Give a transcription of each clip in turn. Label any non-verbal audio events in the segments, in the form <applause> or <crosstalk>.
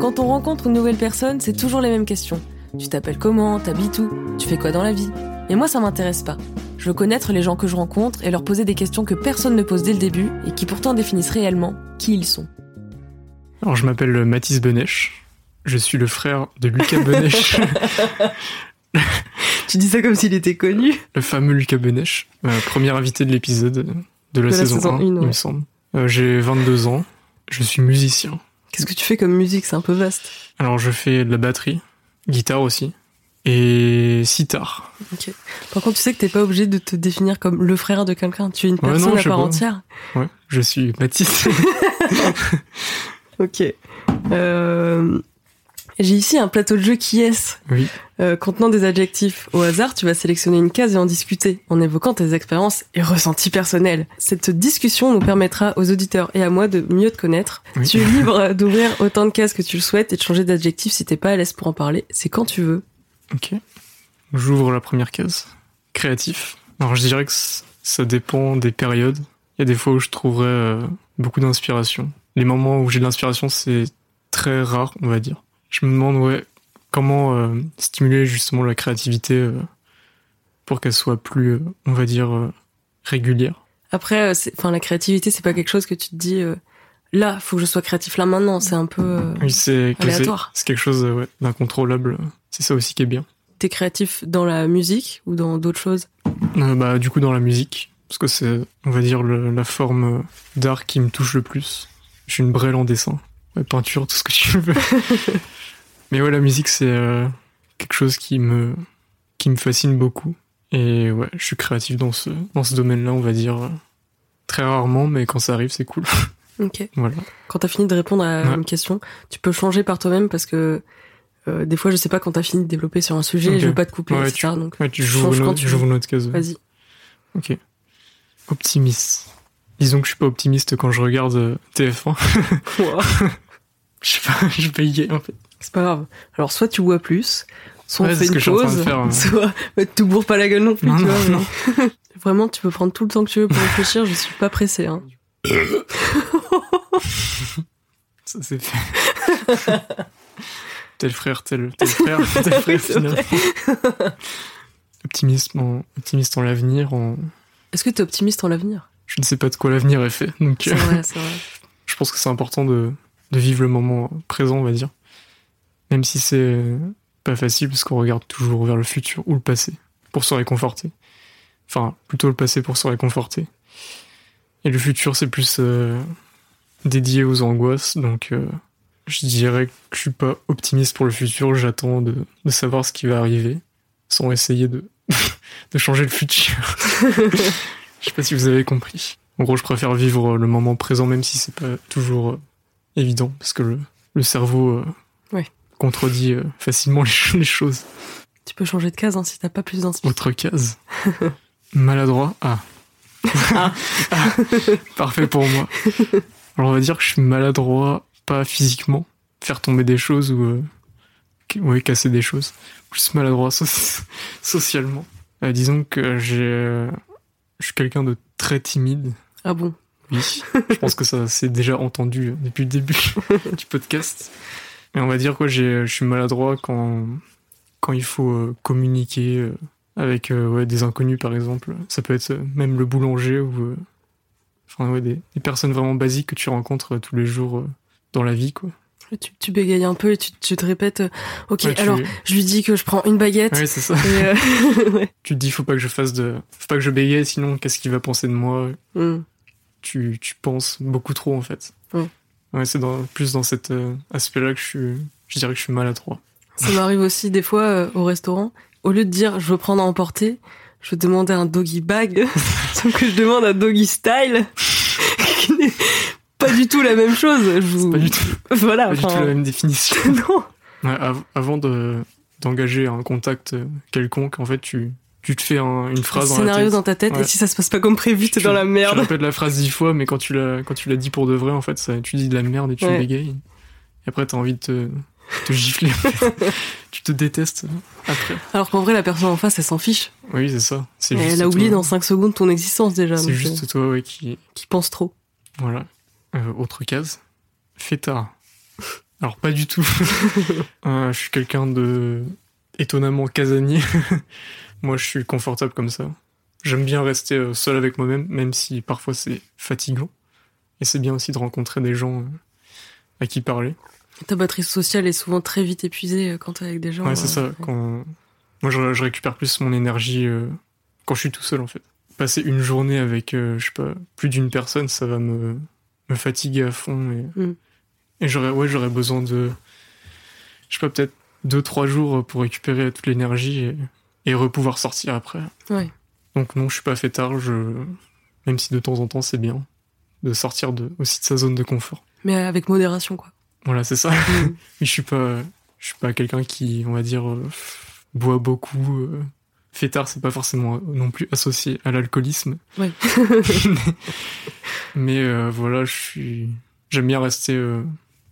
Quand on rencontre une nouvelle personne, c'est toujours les mêmes questions. Tu t'appelles comment? T'habites où? Tu fais quoi dans la vie? Et moi, ça m'intéresse pas. Je veux connaître les gens que je rencontre et leur poser des questions que personne ne pose dès le début et qui pourtant définissent réellement qui ils sont. Alors, je m'appelle Mathis Benech. Je suis le frère de Lucas Benech. <laughs> tu dis ça comme s'il était connu. Le fameux Lucas Benech, euh, premier invité de l'épisode de la, saison, 1, il me semble. Euh, j'ai 22 ans. Je suis musicien. Qu'est-ce que tu fais comme musique? C'est un peu vaste. Alors, je fais de la batterie, guitare aussi, et sitar. Ok. Par contre, tu sais que t'es pas obligé de te définir comme le frère de quelqu'un. Tu es une personne à part entière. Ouais, je suis Mathis. <laughs> ok. Euh, j'ai ici un plateau de jeu qui est oui. Euh, contenant des adjectifs. Au hasard, tu vas sélectionner une case et en discuter, en évoquant tes expériences et ressentis personnels. Cette discussion nous permettra aux auditeurs et à moi de mieux te connaître. Tu es libre <laughs> d'ouvrir autant de cases que tu le souhaites et de changer d'adjectif si t'es pas à l'aise pour en parler. C'est quand tu veux. Ok. J'ouvre la première case. Créatif. Alors je dirais que ça dépend des périodes. Il y a des fois où je trouverais euh, beaucoup d'inspiration. Les moments où j'ai de l'inspiration, c'est très rare, on va dire je me demande ouais comment euh, stimuler justement la créativité euh, pour qu'elle soit plus, euh, on va dire, régulière. Après, enfin la créativité, c'est pas quelque chose que tu te dis là, faut que je sois créatif là maintenant. C'est un peu oui, c'est aléatoire. C'est quelque chose ouais, d'incontrôlable. C'est ça aussi qui est bien. T'es créatif dans la musique ou dans d'autres choses? Bah du coup dans la musique, parce que c'est, on va dire, la forme d'art qui me touche le plus. Je suis une brêle en dessin, peinture, tout ce que tu veux. <laughs> Mais ouais, la musique, c'est euh, quelque chose qui me, qui me fascine beaucoup. Et ouais, je suis créatif dans ce, dans ce domaine-là, on va dire. Euh, très rarement, mais quand ça arrive, c'est cool. <laughs> Ok. Voilà. Quand t'as fini de répondre à une question, tu peux changer par toi-même parce que euh, des fois, je sais pas quand t'as fini de développer sur un sujet, je veux pas te couper, ouais, Tu, donc, ouais, tu joues tu joues une autre case. Vas-y. Ok. Optimiste. Disons que je suis pas optimiste quand je regarde TF1. <laughs> je sais pas, <laughs> je paye en fait. C'est pas grave. Alors, soit tu bois plus, soit on fait une pause, <laughs> soit tu te bourres pas la gueule non plus, tu vois. <laughs> Vraiment, tu peux prendre tout le temps que tu veux pour réfléchir, je suis pas pressé. Hein. <laughs> Ça c'est fait. tel frère, tel, tel frère, tel frère finalement. optimiste, en, optimiste en l'avenir. En... Est-ce que tu es optimiste en l'avenir? Je ne sais pas de quoi l'avenir est fait. Donc, c'est vrai, c'est vrai. Je pense que c'est important de, de vivre le moment présent, on va dire. Même si c'est pas facile parce qu'on regarde toujours vers le futur ou le passé pour se réconforter. Enfin, plutôt le passé pour se réconforter. Et le futur, c'est plus euh, dédié aux angoisses, donc euh, je dirais que je suis pas optimiste pour le futur, j'attends de, de, savoir ce qui va arriver, sans essayer de, <laughs> de changer le futur. <laughs> je sais pas si vous avez compris. En gros, je préfère vivre le moment présent, même si c'est pas toujours euh, évident, parce que le, le cerveau ouais contredit euh, facilement <laughs> les, choses. Tu peux changer de case hein, si t'as pas plus d'inspiration. Autre case. Maladroit. Ah. ah. Parfait pour moi. Alors on va dire que je suis maladroit, pas physiquement, faire tomber des choses ou euh, ouais, casser des choses. Plus maladroit <laughs> socialement. Euh, disons que j'ai, je suis quelqu'un de très timide. Ah bon? Oui. je pense que ça s'est déjà entendu depuis le début <laughs> du podcast. Mais on va dire quoi, je suis maladroit quand, quand il faut euh, communiquer euh, avec euh, ouais, des inconnus par exemple. Ça peut être même le boulanger ou enfin, ouais, des, personnes vraiment basiques que tu rencontres tous les jours dans la vie. quoi. Tu, tu, bégayes un peu et tu, te répètes ok alors je lui dis que je prends une baguette ouais, c'est ça <laughs> tu te dis faut pas que je fasse de faut pas que je bégaye sinon qu'est-ce qu'il va penser de moi? Hmm. tu, tu penses beaucoup trop en fait Ouais, c'est dans, plus dans cet euh, aspect-là que je suis, je dirais que je suis maladroit. Ça m'arrive aussi des fois euh, au restaurant. Au lieu de dire je veux prendre à emporter, je veux demander un doggy bag, <laughs> sauf que je demande un doggy style, <laughs> qui n'est pas du tout la même chose. Je Pas du tout. Voilà. Pas du tout la même définition. <laughs> non. Ouais, avant de d'engager un contact euh, quelconque, en fait, tu tu te fais une phrase un scénario dans, ta tête et si ça se passe pas comme prévu t'es dans la merde. tu répètes la phrase dix fois mais quand tu l'as quand tu dit pour de vrai en fait ça, tu dis de la merde et tu bégayes. Et après t'as envie de te, te gifler. <laughs> Tu te détestes après. Alors qu'en vrai la personne en face elle s'en fiche. Oui c'est ça. Elle a oublié dans 5 secondes ton existence déjà c'est juste euh, toi ouais qui qui pense trop. voilà. Euh, autre case, fêtard. <laughs> Alors pas du tout. <laughs> Euh, je suis quelqu'un de étonnamment casanier. <laughs> Moi, je suis confortable comme ça. J'aime bien rester euh, seul avec moi-même, même si parfois c'est fatigant. Et c'est bien aussi de rencontrer des gens euh, à qui parler. Ta batterie sociale est souvent très vite épuisée euh, quand t'es avec des gens. Ouais, c'est ça. Quand... Moi, je, je récupère plus mon énergie euh, quand je suis tout seul, en fait. Passer une journée avec, euh, je sais pas, plus d'une personne, ça va me, me fatiguer à fond. Et, Mm. et j'aurais, ouais, j'aurais besoin de, je sais pas, peut-être deux, trois jours pour récupérer toute l'énergie et, et repouvoir sortir après. Ouais. Donc non, je suis pas fait tard, je... même si de temps en temps c'est bien de sortir de, aussi de sa zone de confort. Mais avec modération, quoi. Voilà, c'est ça. Mm. <laughs> Je suis pas, je suis pas quelqu'un qui, on va dire, euh, boit beaucoup. Euh, fêtard, c'est pas forcément non plus associé à l'alcoolisme. Ouais. <laughs> Mais euh, voilà, je suis, j'aime bien rester euh,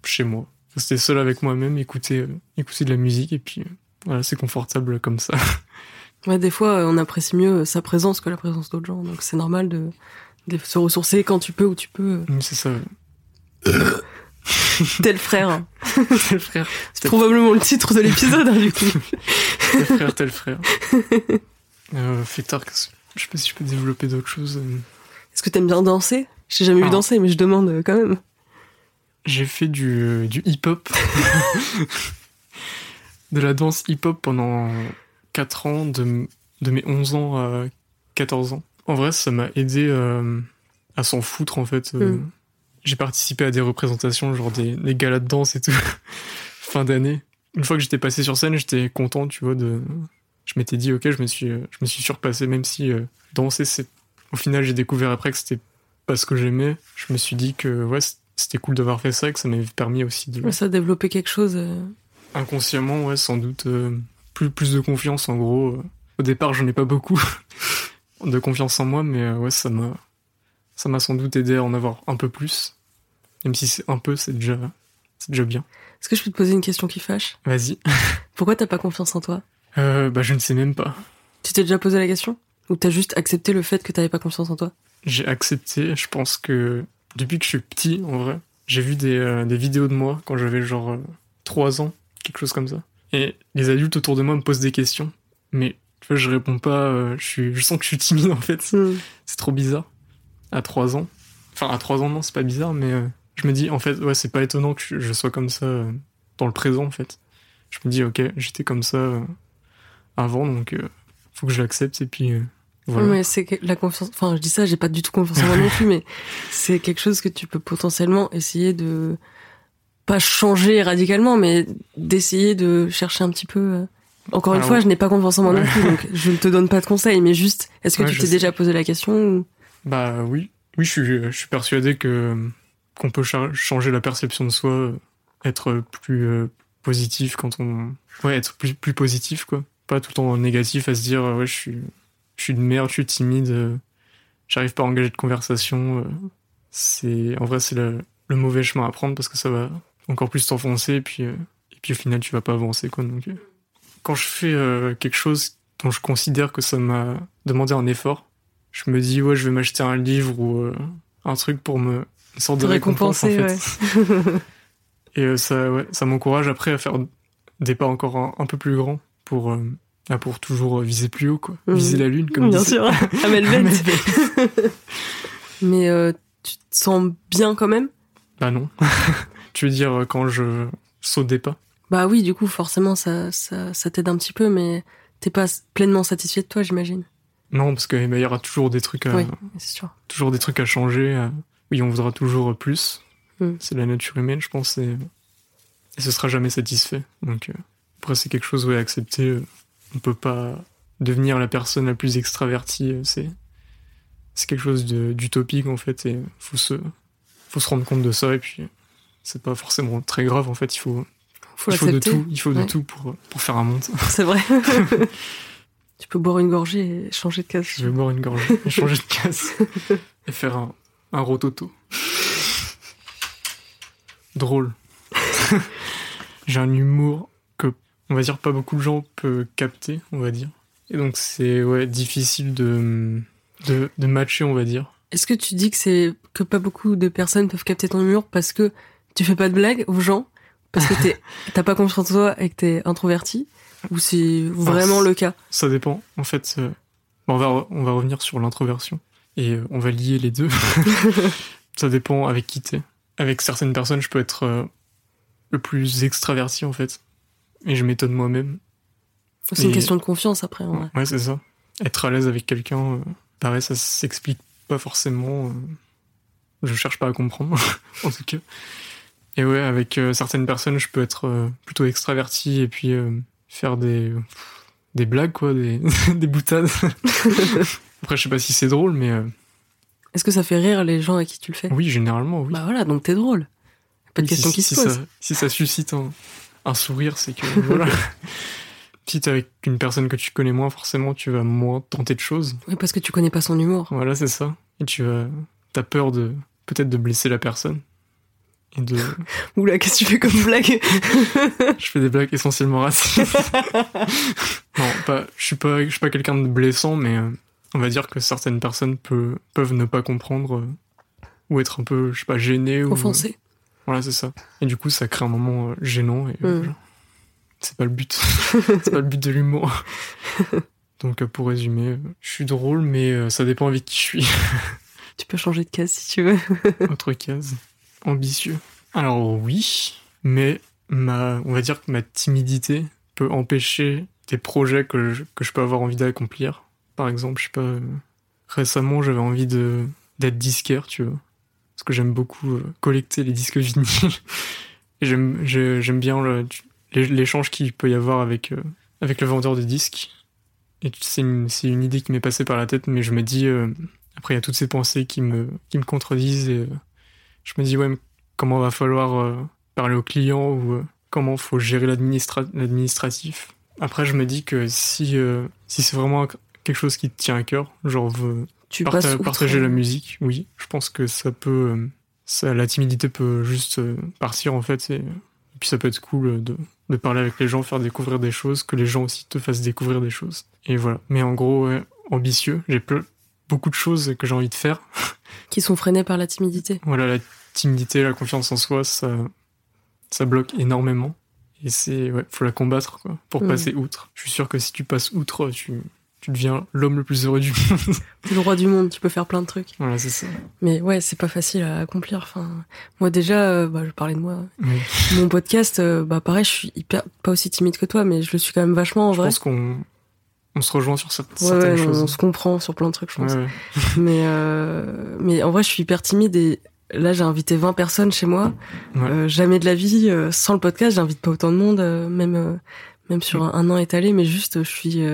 chez moi, rester seul avec moi-même, écouter, euh, écouter de la musique et puis euh, voilà, c'est confortable comme ça. <laughs> Ouais, des fois, euh, on apprécie mieux sa présence que la présence d'autres gens. Donc c'est normal de, de se ressourcer quand tu peux, où tu peux. C'est ça. <laughs> Tel frère. <laughs> tel frère, C'est probablement le titre de l'épisode, hein, du coup. tel frère, tel frère. Euh, qu'est-ce- je sais pas si je peux développer d'autres choses. Est-ce que t'aimes bien danser? Je t'ai jamais vu Ah. danser, mais je demande quand même. J'ai fait du, du hip-hop. <laughs> de la danse hip-hop pendant 4 ans, de, de mes 11 ans à 14 ans. En vrai, ça m'a aidé euh, à s'en foutre, en fait. Euh, Mm. J'ai participé à des représentations, genre des, des galas de danse et tout, <laughs> fin d'année. Une fois que j'étais passé sur scène, j'étais content, tu vois, de... Je m'étais dit, ok, je me suis, je me suis surpassé, même si euh, danser, c'est... Au final, j'ai découvert après que c'était pas ce que j'aimais. Je me suis dit que, ouais, c'était cool d'avoir fait ça et que ça m'avait permis aussi de... Ça a développé quelque chose. euh, Inconsciemment, ouais, sans doute, euh, plus, plus de confiance, en gros. Au départ, j'en ai pas beaucoup <laughs> de confiance en moi, mais euh, ouais, ça m'a, ça m'a sans doute aidé à en avoir un peu plus. Même si c'est un peu, c'est déjà, c'est déjà bien. Est-ce que je peux te poser une question qui fâche? Vas-y. <laughs> Pourquoi t'as pas confiance en toi? Euh, bah, je ne sais même pas. Tu t'es déjà posé la question? Ou t'as juste accepté le fait que t'avais pas confiance en toi? J'ai accepté. Je pense que depuis que je suis petit, en vrai, j'ai vu des, euh, des vidéos de moi quand j'avais genre euh, 3 ans, quelque chose comme ça. Et les adultes autour de moi me posent des questions, mais tu vois, je réponds pas. euh, je, suis, je sens que je suis timide en fait. C'est trop bizarre. À 3 ans. Enfin, à 3 ans, non, c'est pas bizarre, mais euh, je me dis, en fait, ouais, c'est pas étonnant que je, je sois comme ça euh, dans le présent, en fait. Je me dis, ok, j'étais comme ça euh, avant, donc euh, faut que je l'accepte, et puis euh, voilà. Mais c'est la confiance. Enfin, je dis ça, j'ai pas du tout confiance en moi non plus, <laughs> mais c'est quelque chose que tu peux potentiellement essayer de pas changer radicalement, mais d'essayer de chercher un petit peu. euh. Encore une Ah fois, ouais. je n'ai pas confiance en moi non Ouais. plus, donc <laughs> je ne te donne pas de conseils, mais juste, est-ce que Ouais, tu t'es déjà posé la question ou... Bah oui, oui, je suis, je suis persuadé que qu'on peut cha- changer la perception de soi, euh, être plus euh, positif quand on, ouais, être plus plus positif quoi, pas tout le temps négatif à se dire ouais je suis je suis de merde, je suis timide, euh, j'arrive pas à engager de conversation. euh, c'est en vrai c'est le, le mauvais chemin à prendre parce que ça va encore plus t'enfoncer et puis euh, et puis au final tu vas pas avancer quoi donc quand je fais quelque chose dont je considère que ça m'a demandé un effort je me dis ouais je vais m'acheter un livre ou un truc pour me une sorte de récompense en récompenser, fait <laughs> et euh, ça ouais ça m'encourage après à faire des pas encore un, un peu plus grands pour euh, ah, pour toujours euh, viser plus haut quoi Mhm. viser la lune comme Bien disait- sûr. <laughs> Amel Bent. <laughs> Mais euh, tu te sens bien quand même? Bah non <laughs> tu veux dire euh, quand je saute des pas? Bah oui, du coup, forcément, ça, ça, ça t'aide un petit peu, mais t'es pas pleinement satisfait de toi, j'imagine. non parce que eh ben, y aura toujours des trucs à, Oui, sûr. toujours des trucs à changer. Oui, on voudra toujours plus. Mm. C'est la nature humaine, je pense, et, et ce sera jamais satisfait. Donc, euh, après, c'est quelque chose ouais, à accepter. euh, On peut pas devenir la personne la plus extravertie. euh, C'est c'est quelque chose d'utopique en fait, et faut se faut se rendre compte de ça. Et puis, c'est pas forcément très grave en fait. Il faut Faut il faut de tout. Il faut de tout pour pour faire un monde. <laughs> C'est vrai. <laughs> tu peux boire une gorgée et changer de case. Je vais boire une gorgée, et changer de casse <laughs> et faire un, un rototo. Drôle. J'ai un humour on va dire, pas beaucoup de gens peuvent capter, on va dire. Et donc, c'est ouais, difficile de, de, de matcher, on va dire. Est-ce que tu dis que c'est que pas beaucoup de personnes peuvent capter ton humour parce que tu fais pas de blagues aux gens? Parce que t'es <laughs> t'as pas confiance en toi et que t'es introverti? Ou c'est vraiment le cas? Ça dépend. En fait, euh, on va on va revenir sur l'introversion et euh, on va lier les deux. <laughs> ça dépend avec qui t'es. Avec certaines personnes, je peux être euh, le plus extraverti en fait et je m'étonne moi-même. C'est une question de confiance après. en vrai. Ouais, c'est ça. Être à l'aise avec quelqu'un, euh, pareil, ça s'explique pas forcément. euh, je cherche pas à comprendre, <laughs> en tout cas. Et ouais, avec euh, certaines personnes, je peux être euh, plutôt extraverti et puis euh, faire des des blagues, quoi, des, <laughs> des boutades. <laughs> Après, je sais pas si c'est drôle, mais Est-ce que ça fait rire les gens à qui tu le fais? Oui, généralement, oui. Bah voilà, donc t'es drôle. Pas de question si, qui si se pose. Ça, si ça suscite un, un sourire, c'est que <laughs> voilà. si t'es avec une personne que tu connais moins, forcément, tu vas moins tenter de choses. Oui, parce que tu connais pas son humour. Voilà, c'est ça. Et tu as, t'as peur de, peut-être de blesser la personne. Et de, <laughs> Oula, qu'est-ce que tu fais comme blague? <laughs> Je fais des blagues essentiellement racistes. non, pas, je suis pas, je suis pas quelqu'un de blessant, mais on va dire que certaines personnes peut- peuvent ne pas comprendre euh, ou être un peu, je sais pas, gênées ou. Offensé. Voilà, c'est ça. Et du coup, ça crée un moment euh, gênant et euh, Mm. voilà. c'est pas le but. <laughs> c'est pas le but de l'humour. Donc, euh, pour résumer, je suis drôle, mais ça dépend avec qui je suis. <laughs> Tu peux changer de case si tu veux. <laughs> Autre case. Ambitieux. Alors oui, mais ma, on va dire que ma timidité peut empêcher des projets que je, que je peux avoir envie d'accomplir. Par exemple, je sais pas, récemment j'avais envie de d'être disquaire, tu vois. Parce que j'aime beaucoup euh, collecter les disques vinyles. <laughs> J'aime j'ai- j'aime bien l'échange qu'il peut y avoir avec, euh, avec le vendeur de disques. Et c'est une, idée qui m'est passée par la tête, mais je me dis, euh, après il y a toutes ces pensées qui me, qui me contredisent et je me dis, ouais, comment va falloir parler au client ou comment faut gérer l'administra- l'administratif? Après, je me dis que si, si c'est vraiment quelque chose qui te tient à cœur, genre Tu parta- passes outre. partager la musique, oui, je pense que ça peut, euh, ça, la timidité peut juste euh, partir en fait et, et puis ça peut être cool de, de parler avec les gens, faire découvrir des choses, que les gens aussi te fassent découvrir des choses. Et voilà. Mais en gros, ouais, ambitieux, j'ai beaucoup de choses que j'ai envie de faire. <laughs> Qui sont freinés par la timidité. Voilà, la timidité, la confiance en soi, ça, ça bloque énormément. Et c'est, ouais, faut la combattre, quoi, pour Mhm. passer outre. Je suis sûr que si tu passes outre, tu, tu deviens l'homme le plus heureux du monde. <laughs> T'es le roi du monde, tu peux faire plein de trucs. voilà, c'est ça. Mais ouais, c'est pas facile à accomplir. Enfin, moi déjà, euh, bah, je parlais de moi. Oui. <laughs> Mon podcast, euh, bah pareil, je suis hyper pas aussi timide que toi, mais je le suis quand même vachement en Je vrai. pense qu'on on se rejoint sur cer- Ouais, certaines ouais, on choses. se comprend sur plein de trucs, je pense. Ouais. Mais euh, mais en vrai, je suis hyper timide et là, j'ai invité 20 personnes chez moi. Jamais de la vie, sans le podcast, j'invite pas autant de monde, même même sur un, un an étalé, mais juste, je suis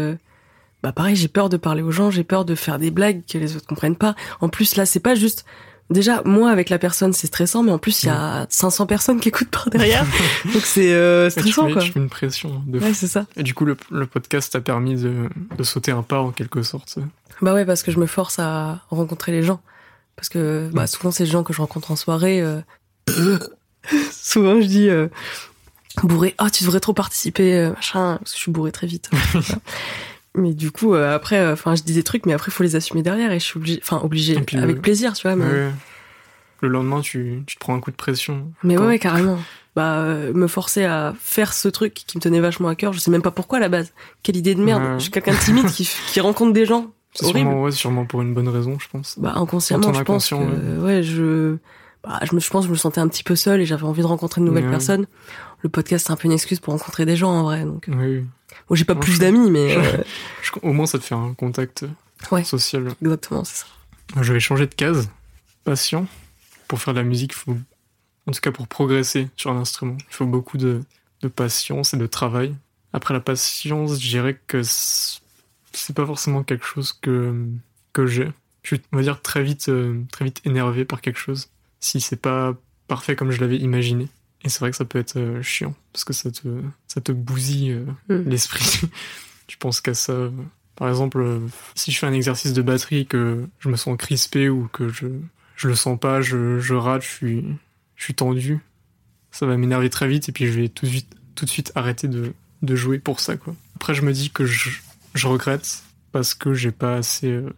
bah pareil, j'ai peur de parler aux gens, j'ai peur de faire des blagues que les autres comprennent pas. En plus, là, c'est pas juste. Déjà, moi avec la personne, c'est stressant, mais en plus, il y a 500 personnes qui écoutent par derrière, <laughs> donc c'est euh, Ouais, tu, stressant mets, quoi. tu mets une pression de fou. Ouais, c'est ça. Et du coup, le, le podcast t'a permis de, de sauter un pas en quelque sorte. Bah ouais, parce que je me force à rencontrer les gens. Parce que bah, souvent, c'est les gens que je rencontre en soirée. euh, <laughs> souvent, je dis euh, bourré, ah, tu devrais trop participer, machin, parce que je suis bourré très vite. <laughs> mais du coup, euh, après, enfin, je dis des trucs, mais après, il faut les assumer derrière et je suis obligée, enfin, obligée, Et puis, avec euh, plaisir, tu vois. Mais, Ouais. Le lendemain, tu, tu te prends un coup de pression. mais ouais, ouais, carrément. Bah, euh, me forcer à faire ce truc qui me tenait vachement à cœur, je sais même pas pourquoi à la base. Quelle idée de merde. Ouais. Je suis quelqu'un de timide qui, qui rencontre des gens. <laughs> C'est sûrement, ouais, sûrement pour une bonne raison, je pense. Bah inconsciemment, je pense que ouais, je bah, je me je pense que je me sentais un petit peu seule et j'avais envie de rencontrer de nouvelles personnes. Le podcast c'est un peu une excuse pour rencontrer des gens en vrai donc. euh, Oui. Bon, j'ai pas plus d'amis mais euh, <laughs> Je- au moins, ça te fait un contact Ouais. social. exactement, c'est ça. Je vais changer de case. Patient. Pour faire de la musique, faut, en tout cas pour progresser sur un instrument, il faut beaucoup de, de patience et de travail. Après la patience, je dirais que c'est pas forcément quelque chose que, que j'ai. Je suis, on va dire, très vite, euh, très vite énervé par quelque chose. Si c'est pas parfait comme je l'avais imaginé. Et c'est vrai que ça peut être euh, chiant, parce que ça te, ça te bousille euh, Mm. l'esprit. <laughs> tu penses qu'à ça. Par exemple, euh, si je fais un exercice de batterie et que je me sens crispé ou que je, je le sens pas, je, je rate, je suis, je suis tendu, ça va m'énerver très vite et puis je vais tout de suite, tout de suite arrêter de, de jouer pour ça, quoi. Après, je me dis que je, je regrette parce que j'ai pas assez euh,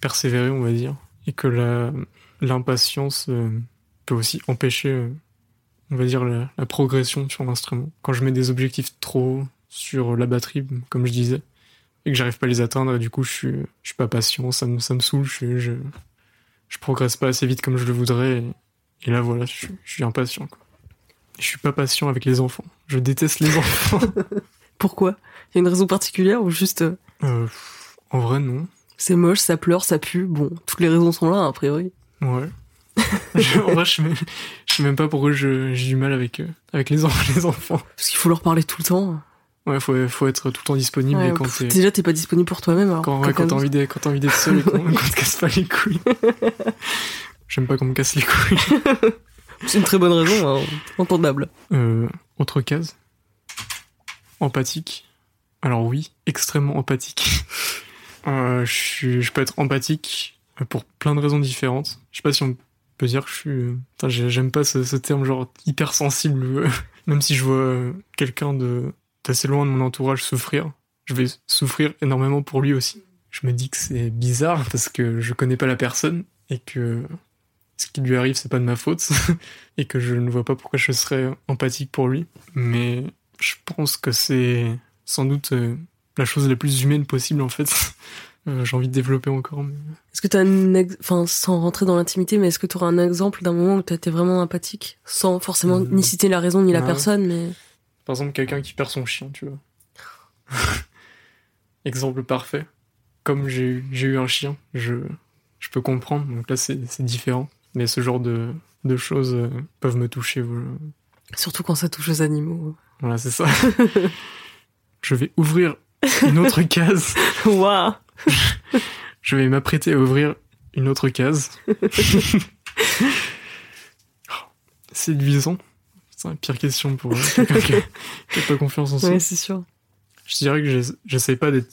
persévéré, on va dire. et que la l'impatience euh, peut aussi empêcher, euh, on va dire, la, la progression sur l'instrument. Quand je mets des objectifs trop hauts sur la batterie, comme je disais, et que j'arrive pas à les atteindre, et du coup je suis, je suis pas patient, ça me, ça me saoule, je, je, je progresse pas assez vite comme je le voudrais, et, et là voilà, je, suis- je suis impatient. Quoi. Je suis pas patient avec les enfants. Je déteste les enfants. <laughs> Pourquoi? Il y a une raison particulière ou juste euh, Euh, en vrai, non. c'est moche, ça pleure, ça pue? Bon, toutes les raisons sont là, a priori. Ouais. <laughs> Je- en vrai, je sais même, je sais même pas pourquoi j'ai du mal avec, euh, avec les, en- <laughs> les enfants. Parce qu'il faut leur parler tout le temps. Ouais, faut, faut être tout le temps disponible Ouais, et quand pff, déjà, t'es pas disponible pour toi-même. quand, ouais, quand t'as envie d'être, seul et qu'on, <laughs> te casse pas les couilles. J'aime pas qu'on me casse les couilles. C'est une très bonne raison, hein, entendable. Euh, autre case. Empathique. Alors oui, extrêmement empathique. Euh, je, suis- je peux être empathique pour plein de raisons différentes. Je sais pas si on peut dire que je suis... euh, j'aime pas ce, terme genre hypersensible. euh, <laughs> Même si je vois euh, quelqu'un de d'assez loin de mon entourage souffrir, je vais souffrir énormément pour lui aussi. Je me dis que c'est bizarre parce que je connais pas la personne et que ce qui lui arrive c'est pas de ma faute <laughs> et que je ne vois pas pourquoi je serais empathique pour lui. Mais je pense que c'est sans doute la chose la plus humaine possible en fait. <laughs> Euh, J'ai envie de développer encore. Mais... Est-ce que t'as un ex... enfin, sans rentrer dans l'intimité, mais est-ce que t'auras un exemple d'un moment où t'as été vraiment empathique Sans forcément Mhm. ni citer la raison ni la personne, mais. Par exemple, quelqu'un qui perd son chien, tu vois. <laughs> Exemple parfait. Comme j'ai eu, un chien, je, je peux comprendre. Donc là, c'est différent. Mais ce genre de, de choses euh, peuvent me toucher. Voilà, Surtout quand ça touche aux animaux. Voilà, c'est ça. <laughs> je vais ouvrir une autre case. Waouh <laughs> Je vais m'apprêter à ouvrir une autre case. Séduisant. <laughs> C'est la pire question pour quelqu'un qui, qui a pas confiance en soi. Ouais, c'est sûr. Je dirais que j'ess- j'essaie pas d'être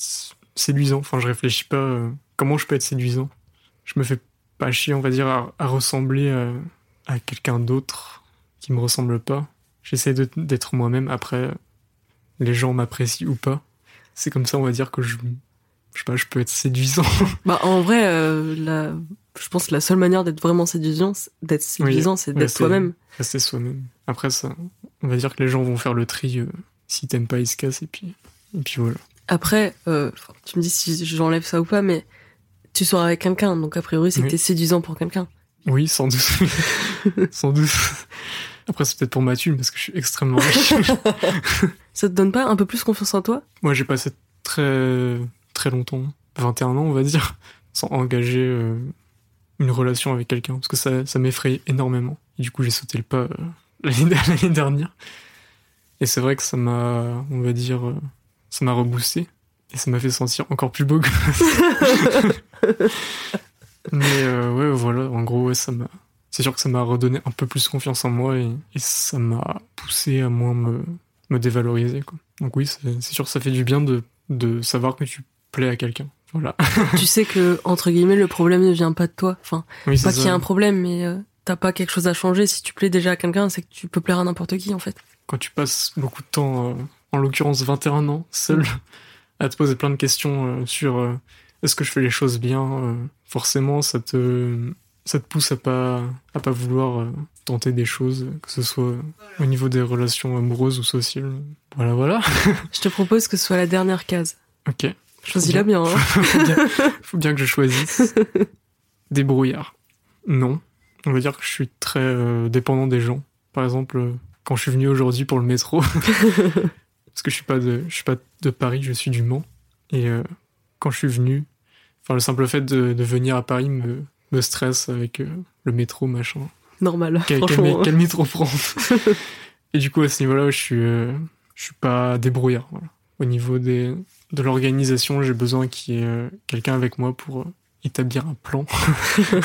séduisant. Enfin, je réfléchis pas euh, comment je peux être séduisant? Je me fais pas chier, on va dire, à, à ressembler à, à quelqu'un d'autre qui me ressemble pas. J'essaie d'être moi-même. Après, les gens m'apprécient ou pas. C'est comme ça, on va dire que je, je sais pas, je peux être séduisant. <laughs> Bah, en vrai, euh, la... je pense que la seule manière d'être vraiment séduisant, d'être séduisant, c'est d'être toi-même. Rester soi-même. Après, ça, on va dire que les gens vont faire le tri. euh, si t'aimes pas, ils se cassent et puis, et puis voilà. Après, euh, tu me dis si j'enlève ça ou pas, mais tu sors avec quelqu'un, donc a priori, c'est Oui. que t'es séduisant pour quelqu'un. Oui, sans doute. <laughs> sans doute. Après, c'est peut-être pour ma thune parce que je suis extrêmement riche. <laughs> Ça te donne pas un peu plus confiance en toi? Moi, j'ai passé très, très longtemps, 21 ans, on va dire, <laughs> sans engager euh, une relation avec quelqu'un parce que ça, ça m'effrayait énormément. Et du coup, j'ai sauté le pas euh, <laughs> l'année dernière. Et c'est vrai que ça m'a, on va dire, euh, ça m'a reboosté. Et ça m'a fait sentir encore plus beau. que- <laughs> Mais euh, ouais, voilà, en gros, ouais, ça m'a. C'est sûr que ça m'a redonné un peu plus confiance en moi et, et ça m'a poussé à moins me, me dévaloriser. Quoi. Donc oui, c'est c'est sûr que ça fait du bien de, de savoir que tu à quelqu'un. Voilà. Tu sais que, entre guillemets, le problème ne vient pas de toi. Enfin, Oui, pas qu'il y a un problème, mais euh, t'as pas quelque chose à changer. Si tu plais déjà à quelqu'un, c'est que tu peux plaire à n'importe qui, en fait. Quand tu passes beaucoup de temps, euh, en l'occurrence 21 ans, seul, à te poser plein de questions euh, sur euh, est-ce que je fais les choses bien, forcément, ça te, ça te pousse à pas, à pas vouloir tenter des choses, que ce soit au niveau des relations amoureuses ou sociales. Voilà, voilà. <laughs> Je te propose que ce soit la dernière case. Ok. Choisis-la bien. hein. <laughs> faut, bien, faut bien que je choisisse. <laughs> Débrouillard. Non. On va dire que je suis très euh, dépendant des gens. Par exemple, euh, quand je suis venu aujourd'hui pour le métro, <laughs> parce que je suis pas de, je suis pas de Paris, je suis du Mans. Et euh, quand je suis venu, enfin le simple fait de, de venir à Paris me, me stresse avec le métro, machin. Normal, Quel, franchement. quel métro prendre Et du coup, à ce niveau-là, je suis, je suis pas débrouillard. Voilà. Au niveau des, de l'organisation, j'ai besoin qu'il y ait euh, quelqu'un avec moi pour euh, établir un plan,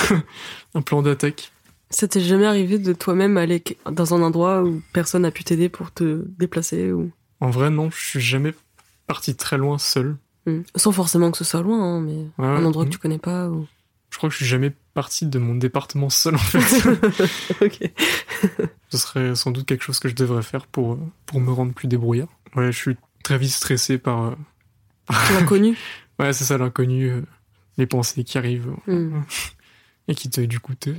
<laughs> un plan d'attaque. Ça t'est jamais arrivé de toi-même aller dans un endroit où personne n'a pu t'aider pour te déplacer ou? En vrai, non, je suis jamais parti très loin seul. Hmm. sans forcément que ce soit loin, hein, mais Ouais, un endroit que tu connais pas ou? Je crois que je suis jamais parti de mon département seul en fait. <laughs> ok. Ce serait sans doute quelque chose que je devrais faire pour, euh, pour me rendre plus débrouillard. Ouais, je suis très vite stressé par. Euh, L'inconnu. <laughs> Ouais, c'est ça l'inconnu, euh, les pensées qui arrivent. Hmm. et qui te, du coup, te,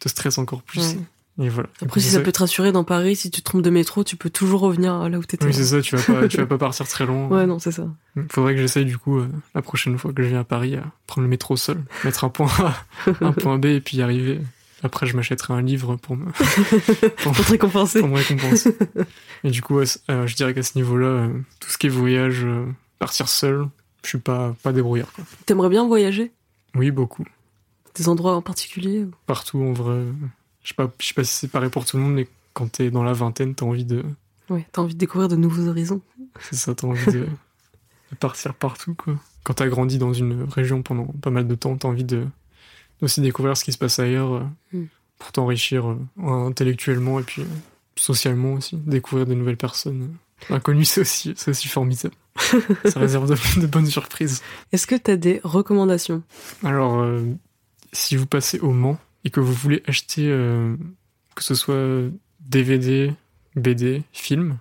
te stresse encore plus. Ouais. Et voilà. Après, si ça peut te rassurer dans Paris, si tu te trompes de métro, tu peux toujours revenir là où t'étais. Oui, c'est ça, tu vas pas, tu vas <laughs> pas partir très loin. Ouais, non, c'est ça. Faudrait que j'essaye, du coup, euh, la prochaine fois que je viens à Paris, à prendre le métro seul, mettre un point A, un <laughs> point B et puis y arriver. Après, je m'achèterai un livre pour me, Pour te récompenser. pour me récompenser. Et du coup, euh, je dirais qu'à ce niveau-là, euh, tout ce qui est voyage, euh, partir seul, je suis pas, pas débrouillard, quoi. T'aimerais bien voyager? Oui, beaucoup. Des endroits en particulier Partout, en vrai. Je sais pas, je sais pas si c'est pareil pour tout le monde, mais quand t'es dans la vingtaine, t'as envie de, Ouais, t'as envie de découvrir de nouveaux horizons. c'est ça, t'as envie de, <laughs> de partir partout, quoi. Quand t'as grandi dans une région pendant pas mal de temps, t'as envie de, aussi découvrir ce qui se passe ailleurs, euh, Mm. pour t'enrichir euh, intellectuellement et puis euh, socialement aussi. Découvrir de nouvelles personnes. Inconnues, c'est aussi, formidable. <laughs> ça réserve de, de bonnes surprises. Est-ce que t'as des recommandations? Alors, euh, si vous passez au Mans et que vous voulez acheter, euh, que ce soit DVD, BD, film,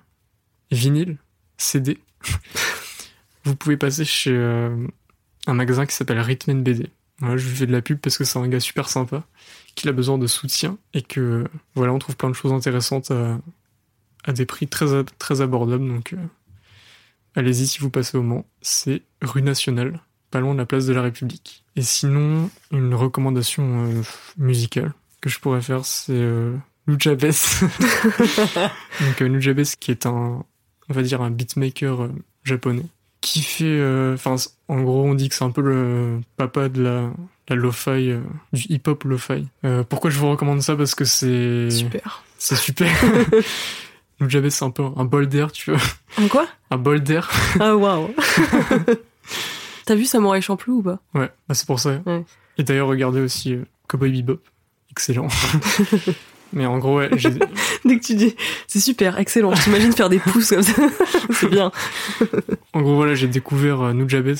vinyle, CD, <laughs> vous pouvez passer chez euh, un magasin qui s'appelle Rhythm BD. Voilà, je lui fais de la pub parce que c'est un gars super sympa, qu'il a besoin de soutien et que voilà, on trouve plein de choses intéressantes à, à des prix très, très abordables. Donc, euh, allez-y si vous passez au Mans. C'est rue Nationale, pas loin de la place de la République. Et sinon, une recommandation euh, musicale que je pourrais faire, c'est euh, Nujabes. <laughs> Donc Nujabes qui est un, on va dire un beatmaker japonais qui fait, enfin, en gros, on dit que c'est un peu le papa de la, la lo-fi, euh, du hip-hop lo-fi. Euh, pourquoi je vous recommande ça? Parce que c'est, Super. c'est super. <laughs> Nujabes, c'est un peu un bol d'air, tu vois, Un quoi? Un bol d'air. Ah, waouh <laughs> T'as vu Samurai Champloo ou pas? Ouais, bah c'est pour ça. Ouais. Et d'ailleurs, regardez aussi euh, Cowboy Bebop. Excellent. <laughs> Mais en gros, ouais, <laughs> Dès que tu dis, c'est super, excellent, je t'imagine faire des pouces comme ça. c'est bien. en gros, voilà, j'ai découvert euh, Nujabes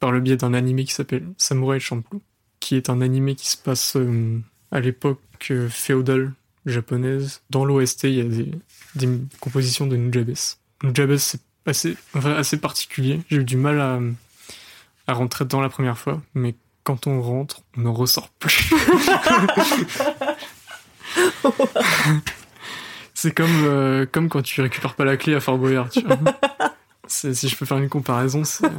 par le biais d'un animé qui s'appelle Samurai Champloo, qui est un animé qui se passe euh, à l'époque euh, féodale japonaise. Dans l'OST, il y a des, des compositions de Nujabes. Nujabes, c'est assez, assez particulier. J'ai eu du mal à, à rentrer dedans la première fois, mais quand on rentre, on ne ressort plus. <laughs> C'est comme, euh, comme quand tu récupères pas la clé à Fort Boyard, tu vois. <laughs> C'est- si je peux faire une comparaison, c'est... <laughs>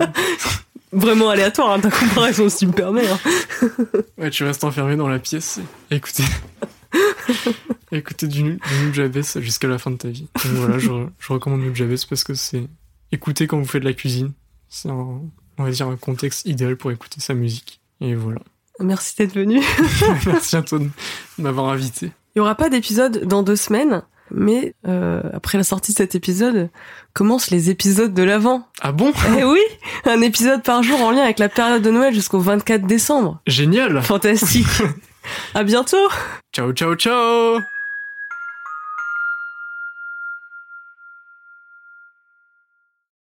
Vraiment aléatoire, hein, ta comparaison, si tu me permets. hein. <laughs> Ouais, tu restes enfermé dans la pièce et écouter... <laughs> écouter du, du Nujabes jusqu'à la fin de ta vie. Donc voilà, je, je recommande Nujabes parce que c'est... Écouter quand vous faites de la cuisine. C'est un, on va dire, un contexte idéal pour écouter sa musique. Et voilà. Merci d'être venu. <laughs> Merci à toi de m'avoir invité. Il y aura pas d'épisode dans deux semaines, mais euh, après la sortie de cet épisode, commencent les épisodes de l'avant. Ah bon? <laughs> Eh oui, un épisode par jour en lien avec la période de Noël jusqu'au 24 décembre. Génial Fantastique. <laughs> à bientôt. Ciao, ciao, ciao